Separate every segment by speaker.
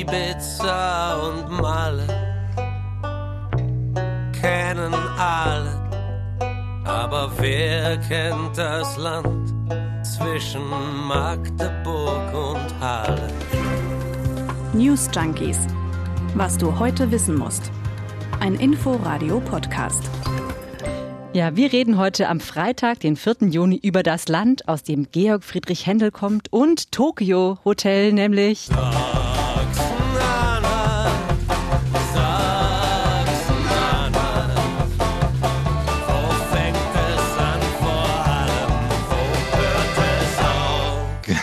Speaker 1: Ibiza und Malle kennen alle, aber wer kennt das Land zwischen Magdeburg und Halle?
Speaker 2: News Junkies. Was du heute wissen musst. Ein Info-Radio-Podcast.
Speaker 3: Ja, wir reden heute am Freitag, den 4. Juni, über das Land, aus dem Georg Friedrich Händel kommt und Tokio Hotel, nämlich.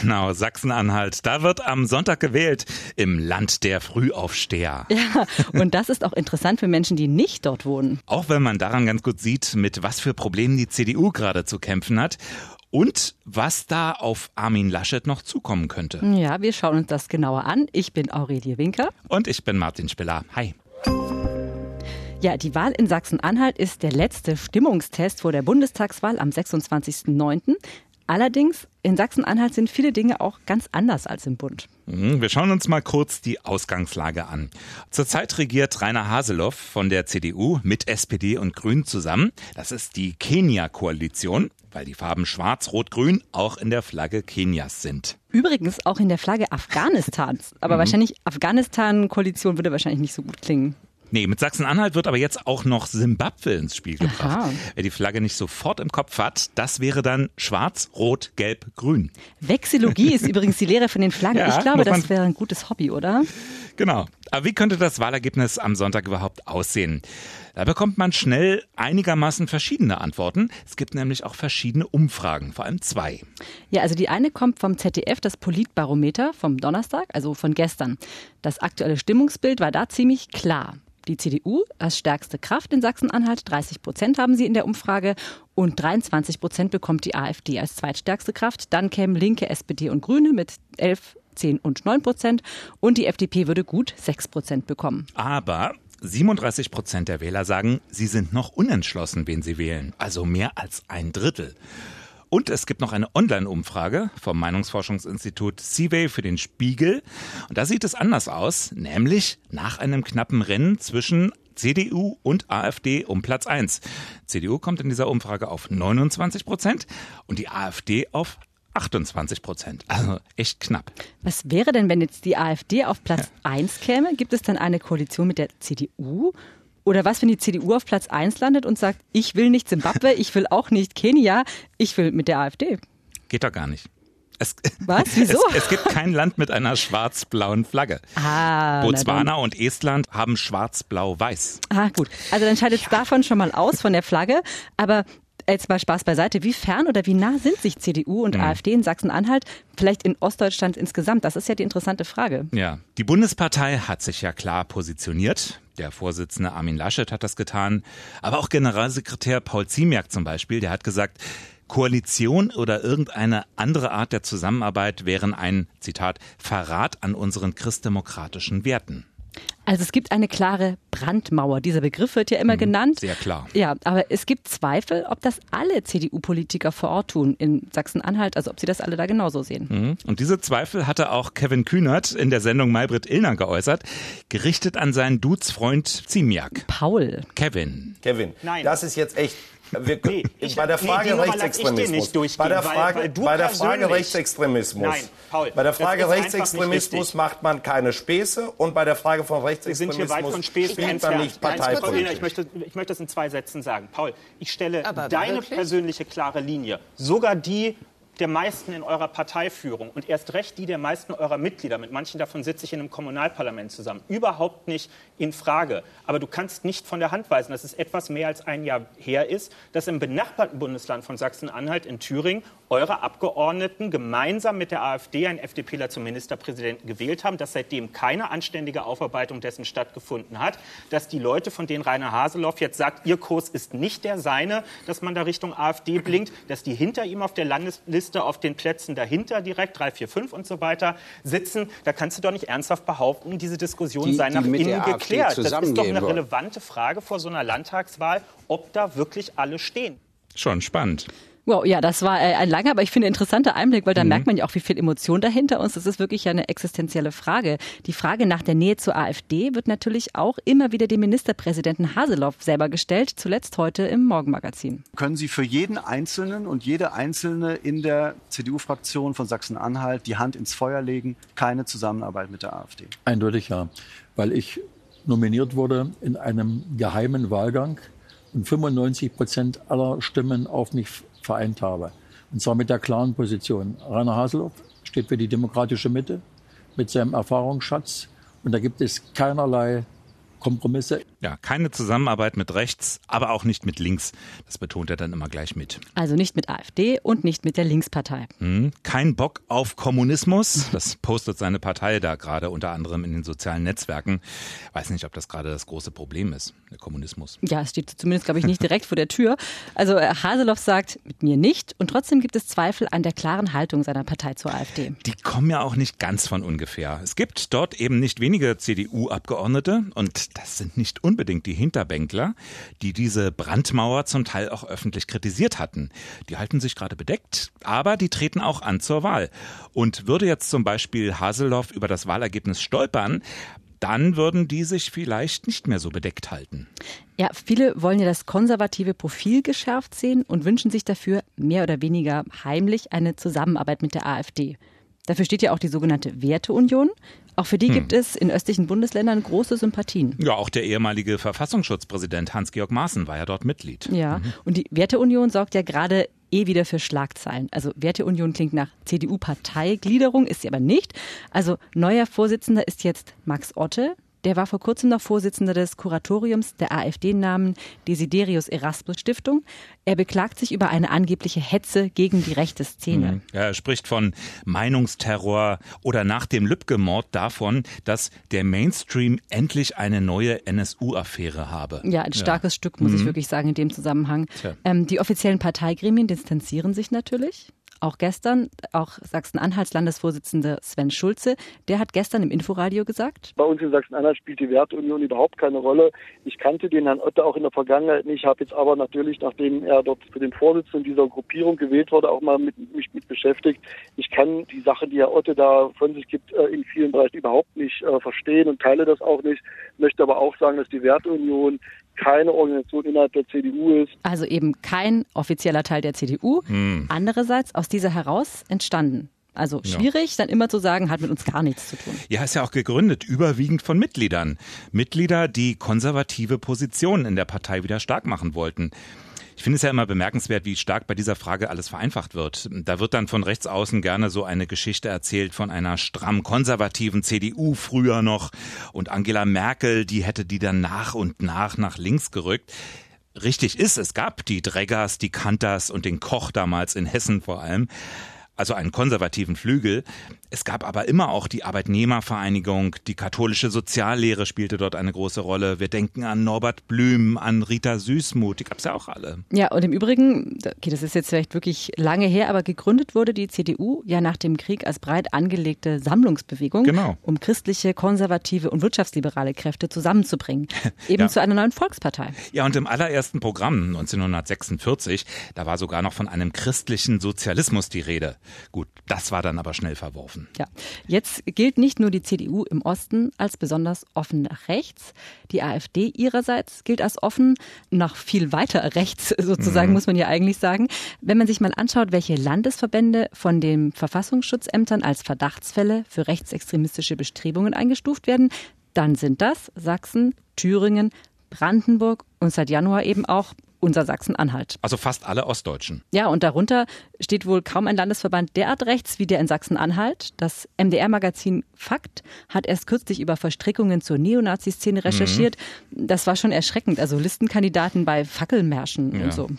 Speaker 4: Genau, Sachsen-Anhalt. Da wird am Sonntag gewählt im Land der Frühaufsteher.
Speaker 3: Ja, und das ist auch interessant für Menschen, die nicht dort wohnen.
Speaker 4: Auch wenn man daran ganz gut sieht, mit was für Problemen die CDU gerade zu kämpfen hat. Und was da auf Armin Laschet noch zukommen könnte.
Speaker 3: Ja, wir schauen uns das genauer an. Ich bin Aurelie Winker.
Speaker 4: Und ich bin Martin Spiller. Hi.
Speaker 3: Ja, die Wahl in Sachsen-Anhalt ist der letzte Stimmungstest vor der Bundestagswahl am 26.09. Allerdings, in Sachsen-Anhalt sind viele Dinge auch ganz anders als im Bund.
Speaker 4: Mhm, wir schauen uns mal kurz die Ausgangslage an. Zurzeit regiert Rainer Haseloff von der CDU mit SPD und Grün zusammen. Das ist die Kenia-Koalition, weil die Farben Schwarz, Rot, Grün auch in der Flagge Kenias sind.
Speaker 3: Übrigens auch in der Flagge Afghanistans. Aber mhm. wahrscheinlich Afghanistan-Koalition würde wahrscheinlich nicht so gut klingen.
Speaker 4: Nee, mit Sachsen-Anhalt wird aber jetzt auch noch Simbabwe ins Spiel gebracht. Aha. Wer die Flagge nicht sofort im Kopf hat, das wäre dann schwarz, rot, gelb, grün.
Speaker 3: Vexillologie ist übrigens die Lehre von den Flaggen. Ja, ich glaube, das wäre ein gutes Hobby, oder?
Speaker 4: Genau. Aber wie könnte das Wahlergebnis am Sonntag überhaupt aussehen? Da bekommt man schnell einigermaßen verschiedene Antworten. Es gibt nämlich auch verschiedene Umfragen, vor allem zwei.
Speaker 3: Ja, also die eine kommt vom ZDF, das Politbarometer vom Donnerstag, also von gestern. Das aktuelle Stimmungsbild war da ziemlich klar die CDU als stärkste Kraft in Sachsen-Anhalt. 30 Prozent haben sie in der Umfrage und 23 Prozent bekommt die AfD als zweitstärkste Kraft. Dann kämen Linke, SPD und Grüne mit 11 10 und 9 Prozent und die FDP würde gut 6 Prozent bekommen.
Speaker 4: Aber 37 Prozent der Wähler sagen, sie sind noch unentschlossen, wen sie wählen. Also mehr als ein Drittel. Und es gibt noch eine Online-Umfrage vom Meinungsforschungsinstitut Seaway für den Spiegel. Und da sieht es anders aus, nämlich nach einem knappen Rennen zwischen CDU und AfD um Platz 1. CDU kommt in dieser Umfrage auf 29 Prozent und die AfD auf 28 Prozent. Also echt knapp.
Speaker 3: Was wäre denn, wenn jetzt die AfD auf Platz ja. 1 käme? Gibt es dann eine Koalition mit der CDU? Oder was, wenn die CDU auf Platz 1 landet und sagt, ich will nicht Zimbabwe, ich will auch nicht Kenia, ich will mit der AfD?
Speaker 4: Geht doch gar nicht. Es,
Speaker 3: Was? Wieso?
Speaker 4: Es, es, gibt kein Land mit einer schwarz-blauen Flagge. Ah, Botswana und Estland haben schwarz-blau-weiß.
Speaker 3: Ah, gut. Also dann scheidet es ja. davon schon mal aus von der Flagge. Aber jetzt mal Spaß beiseite. Wie fern oder wie nah sind sich CDU und mhm. AfD in Sachsen-Anhalt? Vielleicht in Ostdeutschland insgesamt? Das ist ja die interessante Frage.
Speaker 4: Ja, die Bundespartei hat sich ja klar positioniert. Der Vorsitzende Armin Laschet hat das getan. Aber auch Generalsekretär Paul Ziemiak zum Beispiel, der hat gesagt, Koalition oder irgendeine andere Art der Zusammenarbeit wären ein, Zitat, Verrat an unseren christdemokratischen Werten.
Speaker 3: Also es gibt eine klare Brandmauer. Dieser Begriff wird ja immer mhm, genannt.
Speaker 4: Sehr klar.
Speaker 3: Ja, aber es gibt Zweifel, ob das alle CDU-Politiker vor Ort tun in Sachsen-Anhalt, also ob sie das alle da genauso sehen.
Speaker 4: Mhm. Und diese Zweifel hatte auch Kevin Kühnert in der Sendung Maybrit Illner geäußert, gerichtet an seinen Dudes-Freund Ziemiak.
Speaker 3: Paul.
Speaker 4: Kevin.
Speaker 5: Kevin, Nein. das ist jetzt echt wir, nee, ich, bei der Frage nee, Rechtsextremismus. Bei der Frage, weil, weil bei der Frage Rechtsextremismus. Nein, Paul, bei der Frage Rechtsextremismus macht man keine Späße und bei der Frage von Rechtsextremismus wir sind hier weit von Späßen man nicht parteipolitisch.
Speaker 6: Ich möchte, ich möchte das in zwei Sätzen sagen. Paul, ich stelle Aber deine wirklich? persönliche klare Linie, sogar die der meisten in eurer Parteiführung und erst recht die der meisten eurer Mitglieder, mit manchen davon sitze ich in einem Kommunalparlament zusammen, überhaupt nicht in Frage. Aber du kannst nicht von der Hand weisen, dass es etwas mehr als ein Jahr her ist, dass im benachbarten Bundesland von Sachsen-Anhalt in Thüringen eure Abgeordneten gemeinsam mit der AfD einen FDPler zum Ministerpräsidenten gewählt haben, dass seitdem keine anständige Aufarbeitung dessen stattgefunden hat, dass die Leute, von denen Rainer Haseloff jetzt sagt, ihr Kurs ist nicht der seine, dass man da Richtung AfD blinkt, dass die hinter ihm auf der Landesliste auf den Plätzen dahinter direkt, 3, 4, 5 und so weiter, sitzen. Da kannst du doch nicht ernsthaft behaupten, diese Diskussion die, sei nach innen geklärt. Das ist doch eine relevante Frage vor so einer Landtagswahl, ob da wirklich alle stehen.
Speaker 4: Schon spannend.
Speaker 3: Wow, ja, das war äh, ein langer, aber ich finde interessanter Einblick, weil da mhm. merkt man ja auch, wie viel Emotion dahinter ist. Das ist wirklich ja eine existenzielle Frage. Die Frage nach der Nähe zur AfD wird natürlich auch immer wieder dem Ministerpräsidenten Haseloff selber gestellt, zuletzt heute im Morgenmagazin.
Speaker 7: Können Sie für jeden Einzelnen und jede Einzelne in der CDU-Fraktion von Sachsen-Anhalt die Hand ins Feuer legen, keine Zusammenarbeit mit der AfD?
Speaker 8: Eindeutig ja, weil ich nominiert wurde in einem geheimen Wahlgang und 95 Prozent aller Stimmen auf mich vereint habe. Und zwar mit der klaren Position. Rainer Haseloff steht für die demokratische Mitte mit seinem Erfahrungsschatz. Und da gibt es keinerlei Kompromisse.
Speaker 4: Ja, keine Zusammenarbeit mit rechts, aber auch nicht mit links. Das betont er dann immer gleich mit.
Speaker 3: Also nicht mit AfD und nicht mit der Linkspartei.
Speaker 4: Hm, kein Bock auf Kommunismus. Das postet seine Partei da gerade unter anderem in den sozialen Netzwerken. Weiß nicht, ob das gerade das große Problem ist, der Kommunismus.
Speaker 3: Ja, es steht zumindest, glaube ich, nicht direkt vor der Tür. Also äh, Haseloff sagt, mit mir nicht. Und trotzdem gibt es Zweifel an der klaren Haltung seiner Partei zur AfD.
Speaker 4: Die kommen ja auch nicht ganz von ungefähr. Es gibt dort eben nicht wenige CDU-Abgeordnete und das sind nicht unbedingt die Hinterbänkler, die diese Brandmauer zum Teil auch öffentlich kritisiert hatten. Die halten sich gerade bedeckt, aber die treten auch an zur Wahl. Und würde jetzt zum Beispiel Haseloff über das Wahlergebnis stolpern, dann würden die sich vielleicht nicht mehr so bedeckt halten.
Speaker 3: Ja, viele wollen ja das konservative Profil geschärft sehen und wünschen sich dafür mehr oder weniger heimlich eine Zusammenarbeit mit der AfD. Dafür steht ja auch die sogenannte Werteunion. Auch für die hm. gibt es in östlichen Bundesländern große Sympathien.
Speaker 4: Ja, auch der ehemalige Verfassungsschutzpräsident Hans-Georg Maaßen war ja dort Mitglied.
Speaker 3: Ja, mhm. und die Werteunion sorgt ja gerade eh wieder für Schlagzeilen. Also Werteunion klingt nach CDU-Parteigliederung, ist sie aber nicht. Also neuer Vorsitzender ist jetzt Max Otte. Der war vor kurzem noch Vorsitzender des Kuratoriums der AfD-Namen Desiderius Erasmus Stiftung. Er beklagt sich über eine angebliche Hetze gegen die rechte Szene. Mhm.
Speaker 4: Er spricht von Meinungsterror oder nach dem Lübcke-Mord davon, dass der Mainstream endlich eine neue NSU-Affäre habe.
Speaker 3: Ja, ein starkes ja. Stück, muss mhm. ich wirklich sagen, in dem Zusammenhang. Ähm, die offiziellen Parteigremien distanzieren sich natürlich. Auch gestern, auch Sachsen-Anhalts Landesvorsitzende Sven Schulze, der hat gestern im Inforadio gesagt.
Speaker 9: Bei uns in Sachsen-Anhalt spielt die Werteunion überhaupt keine Rolle. Ich kannte den Herrn Otte auch in der Vergangenheit nicht, habe jetzt aber natürlich, nachdem er dort für den Vorsitzenden dieser Gruppierung gewählt wurde, auch mal mit, mich mit beschäftigt. Ich kann die Sache, die Herr Otte da von sich gibt, äh, in vielen Bereichen überhaupt nicht äh, verstehen und teile das auch nicht. Möchte aber auch sagen, dass die Werteunion keine Organisation innerhalb der CDU ist.
Speaker 3: Also eben kein offizieller Teil der CDU. Hm. Andererseits aus dieser heraus entstanden. Also schwierig, ja. dann immer zu sagen, hat mit uns gar nichts zu tun.
Speaker 4: Ja, ist ja auch gegründet, überwiegend von Mitgliedern. Mitglieder, die konservative Positionen in der Partei wieder stark machen wollten. Ich finde es ja immer bemerkenswert, wie stark bei dieser Frage alles vereinfacht wird. Da wird dann von rechts außen gerne so eine Geschichte erzählt von einer stramm konservativen CDU früher noch. Und Angela Merkel, die hätte die dann nach und nach nach links gerückt. Richtig ist, es gab die Dreggers, die Kanters und den Koch damals in Hessen vor allem also einen konservativen Flügel. Es gab aber immer auch die Arbeitnehmervereinigung, die katholische Soziallehre spielte dort eine große Rolle. Wir denken an Norbert Blüm, an Rita Süßmuth, die gab es ja auch alle.
Speaker 3: Ja, und im Übrigen, okay, das ist jetzt vielleicht wirklich lange her, aber gegründet wurde die CDU ja nach dem Krieg als breit angelegte Sammlungsbewegung, genau. um christliche, konservative und wirtschaftsliberale Kräfte zusammenzubringen, eben ja. zu einer neuen Volkspartei.
Speaker 4: Ja, und im allerersten Programm 1946, da war sogar noch von einem christlichen Sozialismus die Rede. Gut, das war dann aber schnell verworfen.
Speaker 3: Ja, jetzt gilt nicht nur die CDU im Osten als besonders offen nach rechts. Die AfD ihrerseits gilt als offen nach viel weiter rechts, sozusagen, mhm. muss man ja eigentlich sagen. Wenn man sich mal anschaut, welche Landesverbände von den Verfassungsschutzämtern als Verdachtsfälle für rechtsextremistische Bestrebungen eingestuft werden, dann sind das Sachsen, Thüringen, Brandenburg und seit Januar eben auch unser Sachsen-Anhalt.
Speaker 4: Also fast alle Ostdeutschen.
Speaker 3: Ja, und darunter steht wohl kaum ein Landesverband derart rechts wie der in Sachsen-Anhalt. Das MDR-Magazin Fakt hat erst kürzlich über Verstrickungen zur Neonazi-Szene recherchiert. Mhm. Das war schon erschreckend. Also Listenkandidaten bei Fackelmärschen ja. und so.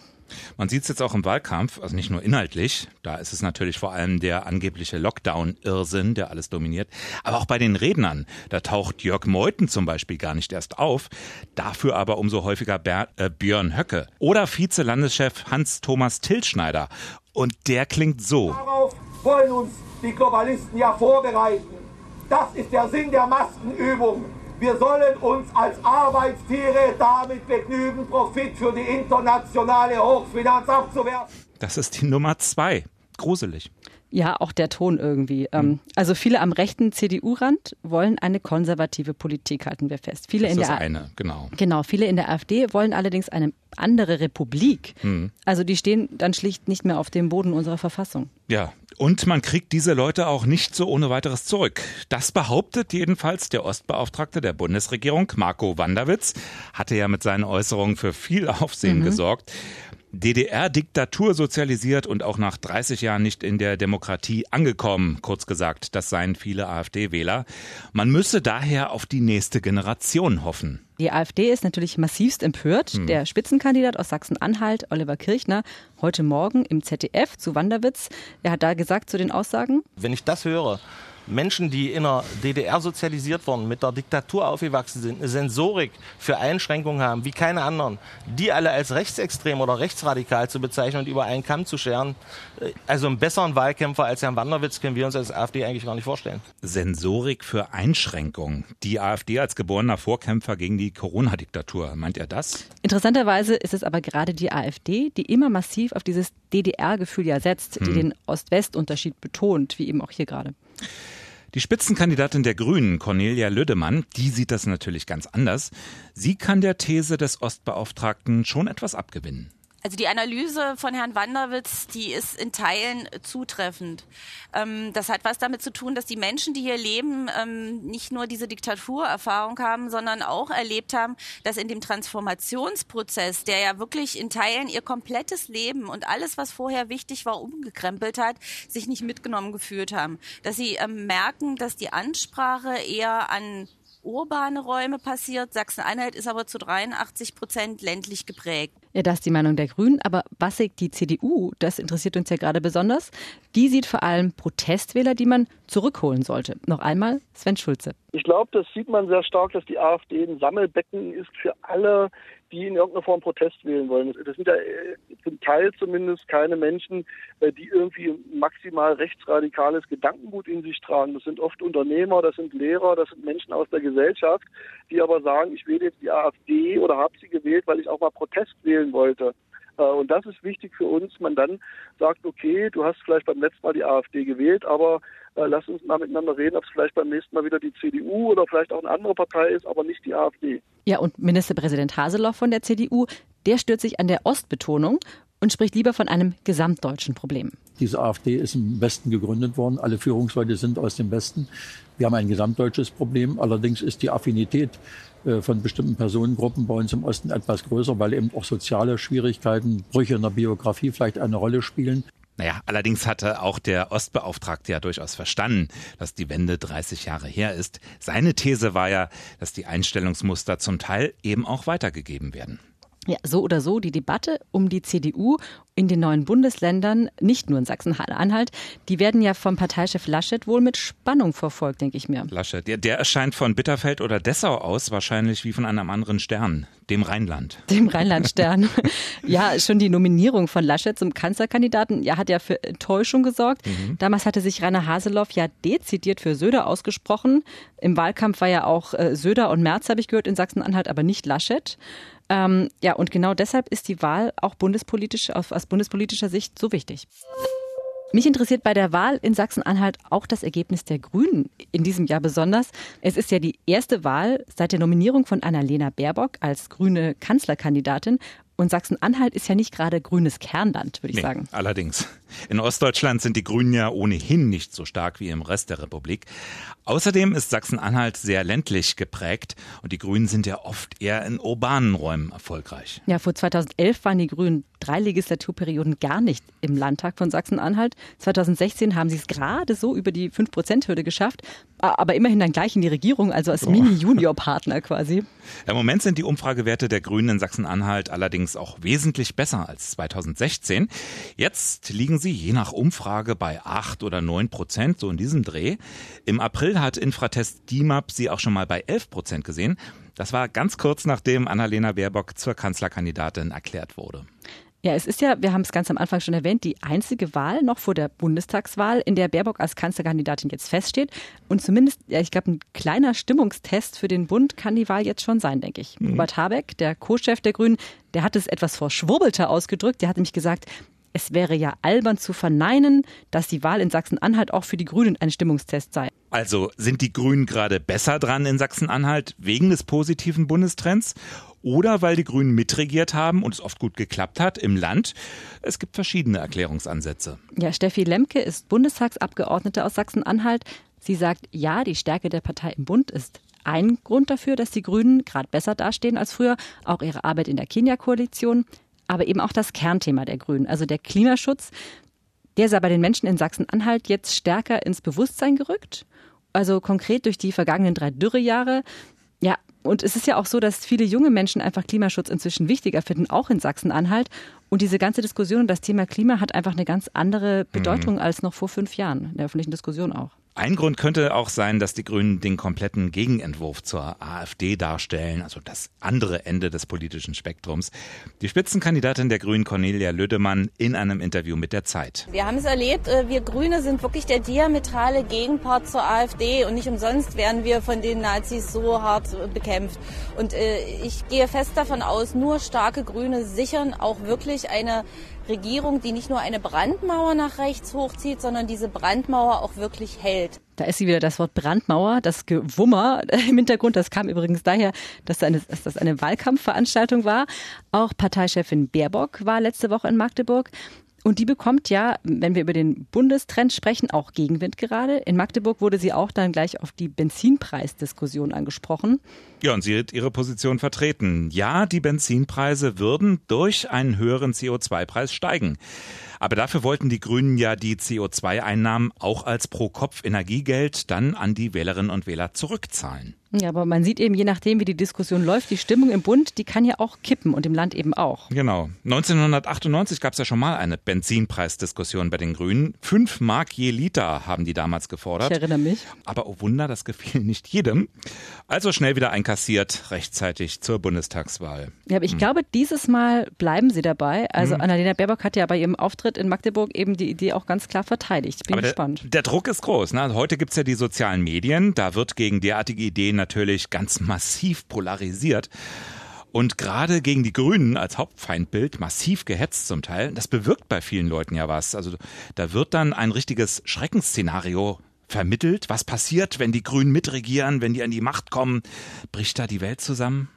Speaker 4: Man sieht es jetzt auch im Wahlkampf, also nicht nur inhaltlich, da ist es natürlich vor allem der angebliche Lockdown-Irrsinn, der alles dominiert, aber auch bei den Rednern. Da taucht Jörg Meuthen zum Beispiel gar nicht erst auf, dafür aber umso häufiger Ber äh, Björn Höcke oder Vize-Landeschef Hans-Thomas Tilschneider. Und der klingt so.
Speaker 10: Darauf wollen uns die Globalisten ja vorbereiten. Das ist der Sinn der Maskenübung. Wir sollen uns als Arbeitstiere damit begnügen, Profit für die internationale Hochfinanz abzuwerfen.
Speaker 4: Das ist die Nummer zwei. Gruselig.
Speaker 3: Ja, auch der Ton irgendwie. Mhm. Also viele am rechten CDU-Rand wollen eine konservative Politik, halten wir fest. Viele
Speaker 4: das
Speaker 3: in
Speaker 4: ist
Speaker 3: der
Speaker 4: eine, genau.
Speaker 3: Genau, viele in der AfD wollen allerdings eine andere Republik. Mhm. Also die stehen dann schlicht nicht mehr auf dem Boden unserer Verfassung.
Speaker 4: Ja, und man kriegt diese Leute auch nicht so ohne weiteres zurück. Das behauptet jedenfalls der Ostbeauftragte der Bundesregierung, Marco Wanderwitz, hatte ja mit seinen Äußerungen für viel Aufsehen mhm. gesorgt. DDR-Diktatur sozialisiert und auch nach 30 Jahren nicht in der Demokratie angekommen. Kurz gesagt, das seien viele AfD-Wähler. Man müsse daher auf die nächste Generation hoffen.
Speaker 3: Die AfD ist natürlich massivst empört. Hm. Der Spitzenkandidat aus Sachsen-Anhalt, Oliver Kirchner, heute Morgen im ZDF zu Wanderwitz. Er hat da gesagt zu den Aussagen.
Speaker 11: Wenn ich das höre, Menschen, die in der DDR sozialisiert wurden, mit der Diktatur aufgewachsen sind, eine Sensorik für Einschränkungen haben, wie keine anderen, die alle als rechtsextrem oder rechtsradikal zu bezeichnen und über einen Kamm zu scheren, äh, also einen besseren Wahlkämpfer als Herrn Wanderwitz können wir uns als AfD eigentlich gar nicht vorstellen.
Speaker 4: Sensorik für Einschränkungen. Die AfD als geborener Vorkämpfer gegen die Corona-Diktatur. Meint ihr das?
Speaker 3: Interessanterweise ist es aber gerade die AfD, die immer massiv auf dieses DDR-Gefühl ja setzt, hm. die den Ost-West-Unterschied betont, wie eben auch hier gerade.
Speaker 4: Die Spitzenkandidatin der Grünen, Cornelia Lüdemann, die sieht das natürlich ganz anders. Sie kann der These des Ostbeauftragten schon etwas abgewinnen.
Speaker 12: Also die Analyse von Herrn Wanderwitz, die ist in Teilen zutreffend. Ähm, das hat was damit zu tun, dass die Menschen, die hier leben, ähm, nicht nur diese Diktaturerfahrung haben, sondern auch erlebt haben, dass in dem Transformationsprozess, der ja wirklich in Teilen ihr komplettes Leben und alles, was vorher wichtig war, umgekrempelt hat, sich nicht mitgenommen gefühlt haben. Dass sie ähm, merken, dass die Ansprache eher an urbane Räume passiert. Sachsen-Anhalt ist aber zu 83 Prozent ländlich geprägt.
Speaker 3: Ja, das ist die Meinung der Grünen. Aber was sieht die CDU? Das interessiert uns ja gerade besonders. Die sieht vor allem Protestwähler, die man zurückholen sollte. Noch einmal Sven Schulze.
Speaker 9: Ich glaube, das sieht man sehr stark, dass die AfD ein Sammelbecken ist für alle, die in irgendeiner Form Protest wählen wollen. Das sind ja äh, zum Teil zumindest keine Menschen, äh, die irgendwie maximal rechtsradikales Gedankengut in sich tragen. Das sind oft Unternehmer, das sind Lehrer, das sind Menschen aus der Gesellschaft, die aber sagen, ich wähle jetzt die AfD oder habe sie gewählt, weil ich auch mal Protest wählen wollte. Äh, und das ist wichtig für uns, man dann sagt, okay, du hast vielleicht beim letzten Mal die AfD gewählt, aber äh, lass uns mal miteinander reden, ob es vielleicht beim nächsten Mal wieder die CDU oder vielleicht auch eine andere Partei ist, aber nicht die AfD.
Speaker 3: Ja, und Ministerpräsident Haseloff von der CDU, der stört sich an der Ostbetonung und spricht lieber von einem gesamtdeutschen Problem.
Speaker 8: Diese AfD ist im Westen gegründet worden. Alle Führungsleute sind aus dem Westen. Wir haben ein gesamtdeutsches Problem. Allerdings ist die Affinität äh, von bestimmten Personengruppen bei uns im Osten etwas größer, weil eben auch soziale Schwierigkeiten, Brüche in der Biografie vielleicht eine Rolle spielen.
Speaker 4: Naja, allerdings hatte auch der Ostbeauftragte ja durchaus verstanden, dass die Wende 30 Jahre her ist. Seine These war ja, dass die Einstellungsmuster zum Teil eben auch weitergegeben werden.
Speaker 3: Ja, so oder so, die Debatte um die CDU in den neuen Bundesländern, nicht nur in Sachsen-Anhalt, die werden ja vom Parteichef Laschet wohl mit Spannung verfolgt, denke ich mir.
Speaker 4: Laschet, der, der erscheint von Bitterfeld oder Dessau aus wahrscheinlich wie von einem anderen Stern, dem Rheinland.
Speaker 3: Dem Rheinlandstern. ja, schon die Nominierung von Laschet zum Kanzlerkandidaten ja, hat ja für Enttäuschung gesorgt. Mhm. Damals hatte sich Rainer Haseloff ja dezidiert für Söder ausgesprochen. Im Wahlkampf war ja auch äh, Söder und Merz, habe ich gehört, in Sachsen-Anhalt, aber nicht Laschet. Ähm, ja, und genau deshalb ist die Wahl auch bundespolitisch, aus bundespolitischer Sicht so wichtig. Mich interessiert bei der Wahl in Sachsen-Anhalt auch das Ergebnis der Grünen in diesem Jahr besonders. Es ist ja die erste Wahl seit der Nominierung von Annalena Baerbock als grüne Kanzlerkandidatin. Und Sachsen-Anhalt ist ja nicht gerade grünes Kernland, würde ich nee, sagen.
Speaker 4: Allerdings. In Ostdeutschland sind die Grünen ja ohnehin nicht so stark wie im Rest der Republik. Außerdem ist Sachsen-Anhalt sehr ländlich geprägt und die Grünen sind ja oft eher in urbanen Räumen erfolgreich.
Speaker 3: Ja, vor 2011 waren die Grünen drei Legislaturperioden gar nicht im Landtag von Sachsen-Anhalt. 2016 haben sie es gerade so über die 5-Prozent-Hürde geschafft, aber immerhin dann gleich in die Regierung, also als oh. Mini-Junior-Partner quasi.
Speaker 4: Im Moment sind die Umfragewerte der Grünen in Sachsen-Anhalt allerdings auch wesentlich besser als 2016. Jetzt liegen sie je nach Umfrage bei 8 oder 9 Prozent, so in diesem Dreh. Im April hat Infratest DIMAP sie auch schon mal bei 11 Prozent gesehen. Das war ganz kurz nachdem Annalena Baerbock zur Kanzlerkandidatin erklärt wurde.
Speaker 3: Ja, es ist ja, wir haben es ganz am Anfang schon erwähnt, die einzige Wahl noch vor der Bundestagswahl, in der Baerbock als Kanzlerkandidatin jetzt feststeht. Und zumindest, ja, ich glaube, ein kleiner Stimmungstest für den Bund kann die Wahl jetzt schon sein, denke ich. Mhm. Robert Habeck, der Co-Chef der Grünen, der hat es etwas verschwurbelter ausgedrückt. Der hat nämlich gesagt, es wäre ja albern zu verneinen, dass die Wahl in Sachsen-Anhalt auch für die Grünen ein Stimmungstest sei.
Speaker 4: Also sind die Grünen gerade besser dran in Sachsen-Anhalt wegen des positiven Bundestrends? Oder weil die Grünen mitregiert haben und es oft gut geklappt hat im Land. Es gibt verschiedene Erklärungsansätze.
Speaker 3: Ja, Steffi Lemke ist Bundestagsabgeordnete aus Sachsen-Anhalt. Sie sagt, ja, die Stärke der Partei im Bund ist ein Grund dafür, dass die Grünen gerade besser dastehen als früher, auch ihre Arbeit in der Kenia-Koalition, aber eben auch das Kernthema der Grünen, also der Klimaschutz. Der sei bei den Menschen in Sachsen-Anhalt jetzt stärker ins Bewusstsein gerückt. Also konkret durch die vergangenen drei Dürrejahre. Und es ist ja auch so, dass viele junge Menschen einfach Klimaschutz inzwischen wichtiger finden, auch in Sachsen-Anhalt. Und diese ganze Diskussion und das Thema Klima hat einfach eine ganz andere Bedeutung mhm. als noch vor fünf Jahren in der öffentlichen Diskussion auch.
Speaker 4: Ein Grund könnte auch sein, dass die Grünen den kompletten Gegenentwurf zur AfD darstellen, also das andere Ende des politischen Spektrums. Die Spitzenkandidatin der Grünen, Cornelia Lüdemann, in einem Interview mit der Zeit.
Speaker 12: Wir haben es erlebt, äh, wir Grüne sind wirklich der diametrale Gegenpart zur AfD und nicht umsonst werden wir von den Nazis so hart bekämpft. Und äh, ich gehe fest davon aus, nur starke Grüne sichern auch wirklich eine Regierung, die nicht nur eine Brandmauer nach rechts hochzieht, sondern diese Brandmauer auch wirklich hält.
Speaker 3: Da ist sie wieder das Wort Brandmauer, das Gewummer im Hintergrund. Das kam übrigens daher, dass, das eine Wahlkampfveranstaltung war. Auch Parteichefin Baerbock war letzte Woche in Magdeburg. Und die bekommt ja, wenn wir über den Bundestrend sprechen, auch Gegenwind gerade. In Magdeburg wurde sie auch dann gleich auf die Benzinpreisdiskussion angesprochen.
Speaker 4: Ja, und sie hat ihre Position vertreten. Ja, die Benzinpreise würden durch einen höheren CO2-Preis steigen. Aber dafür wollten die Grünen ja die CO2-Einnahmen auch als Pro-Kopf-Energiegeld dann an die Wählerinnen und Wähler zurückzahlen.
Speaker 3: Ja, aber man sieht eben, je nachdem, wie die Diskussion läuft, die Stimmung im Bund, die kann ja auch kippen und im Land eben auch.
Speaker 4: Genau. 1998 gab es ja schon mal eine Benzinpreisdiskussion bei den Grünen. Fünf Mark je Liter haben die damals gefordert.
Speaker 3: Ich erinnere mich.
Speaker 4: Aber oh Wunder, das gefiel nicht jedem. Also schnell wieder einkassiert, rechtzeitig zur Bundestagswahl.
Speaker 3: Ja, aber ich hm. glaube, dieses Mal bleiben sie dabei. Also hm. Annalena Baerbock hat ja bei ihrem Auftritt in Magdeburg eben die Idee auch ganz klar verteidigt. Bin aber gespannt.
Speaker 4: Der, der Druck ist groß. Ne? Heute gibt es ja die sozialen Medien. Da wird gegen derartige Ideen natürlich ganz massiv polarisiert. Und gerade gegen die Grünen als Hauptfeindbild massiv gehetzt zum Teil. Das bewirkt bei vielen Leuten ja was. Also da wird dann ein richtiges Schreckensszenario vermittelt. Was passiert, wenn die Grünen mitregieren, wenn die an die Macht kommen? Bricht da die Welt zusammen?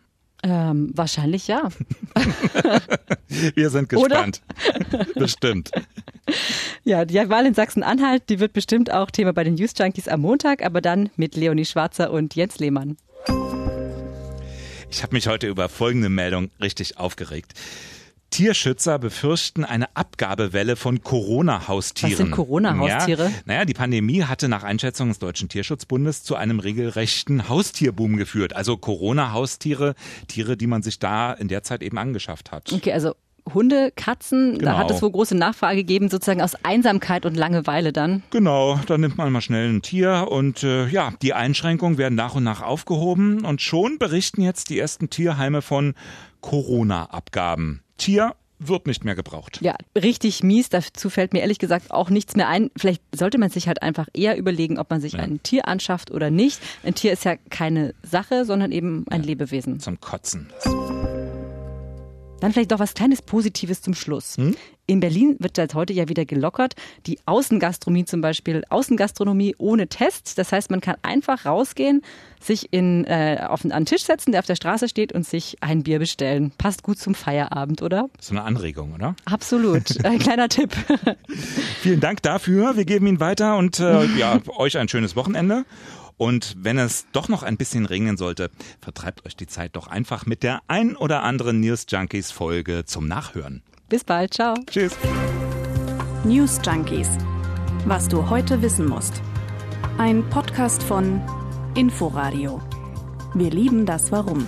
Speaker 3: Ähm, wahrscheinlich ja.
Speaker 4: Wir sind gespannt. Bestimmt.
Speaker 3: Ja, die Wahl in Sachsen-Anhalt, die wird bestimmt auch Thema bei den News Junkies am Montag, aber dann mit Leonie Schwarzer und Jens Lehmann.
Speaker 4: Ich habe mich heute über folgende Meldung richtig aufgeregt. Tierschützer befürchten eine Abgabewelle von Corona-Haustieren.
Speaker 3: Was sind Corona-Haustiere?
Speaker 4: Ja, naja, die Pandemie hatte nach Einschätzung des Deutschen Tierschutzbundes zu einem regelrechten Haustierboom geführt. Also Corona-Haustiere, Tiere, die man sich da in der Zeit eben angeschafft hat.
Speaker 3: Okay, also Hunde, Katzen, genau. da hat es wohl große Nachfrage gegeben, sozusagen aus Einsamkeit und Langeweile dann.
Speaker 4: Genau, dann nimmt man mal schnell ein Tier und äh, ja, die Einschränkungen werden nach und nach aufgehoben und schon berichten jetzt die ersten Tierheime von Corona-Abgaben. Tier wird nicht mehr gebraucht.
Speaker 3: Ja, richtig mies. Dazu fällt mir ehrlich gesagt auch nichts mehr ein. Vielleicht sollte man sich halt einfach eher überlegen, ob man sich ja. ein Tier anschafft oder nicht. Ein Tier ist ja keine Sache, sondern eben ein ja, Lebewesen.
Speaker 4: Zum Kotzen.
Speaker 3: Dann vielleicht doch was kleines Positives zum Schluss. Hm? In Berlin wird seit heute ja wieder gelockert. Die Außengastronomie zum Beispiel, Außengastronomie ohne Test. Das heißt, man kann einfach rausgehen, sich in, äh, auf einen, einen Tisch setzen, der auf der Straße steht und sich ein Bier bestellen. Passt gut zum Feierabend, oder?
Speaker 4: So eine Anregung, oder?
Speaker 3: Absolut. Ein kleiner Tipp.
Speaker 4: Vielen Dank dafür. Wir geben ihn weiter und äh, ja, euch ein schönes Wochenende. Und wenn es doch noch ein bisschen regnen sollte, vertreibt euch die Zeit doch einfach mit der ein oder anderen News Junkies Folge zum Nachhören.
Speaker 3: Bis bald, ciao.
Speaker 4: Tschüss.
Speaker 2: News Junkies. Was du heute wissen musst. Ein Podcast von Inforadio. Wir lieben das Warum.